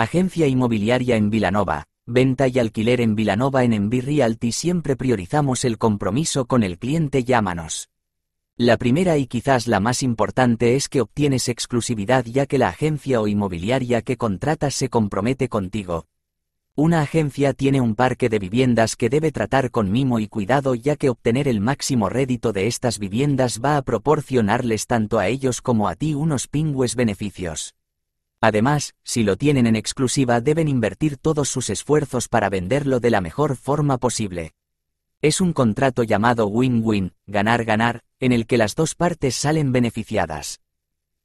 Agencia inmobiliaria en Vilanova, venta y alquiler en Vilanova en Envi Realty siempre priorizamos el compromiso con el cliente llámanos. La primera y quizás la más importante es que obtienes exclusividad ya que la agencia o inmobiliaria que contratas se compromete contigo. Una agencia tiene un parque de viviendas que debe tratar con mimo y cuidado ya que obtener el máximo rédito de estas viviendas va a proporcionarles tanto a ellos como a ti unos pingües beneficios. Además, si lo tienen en exclusiva deben invertir todos sus esfuerzos para venderlo de la mejor forma posible. Es un contrato llamado win-win, ganar-ganar, en el que las dos partes salen beneficiadas.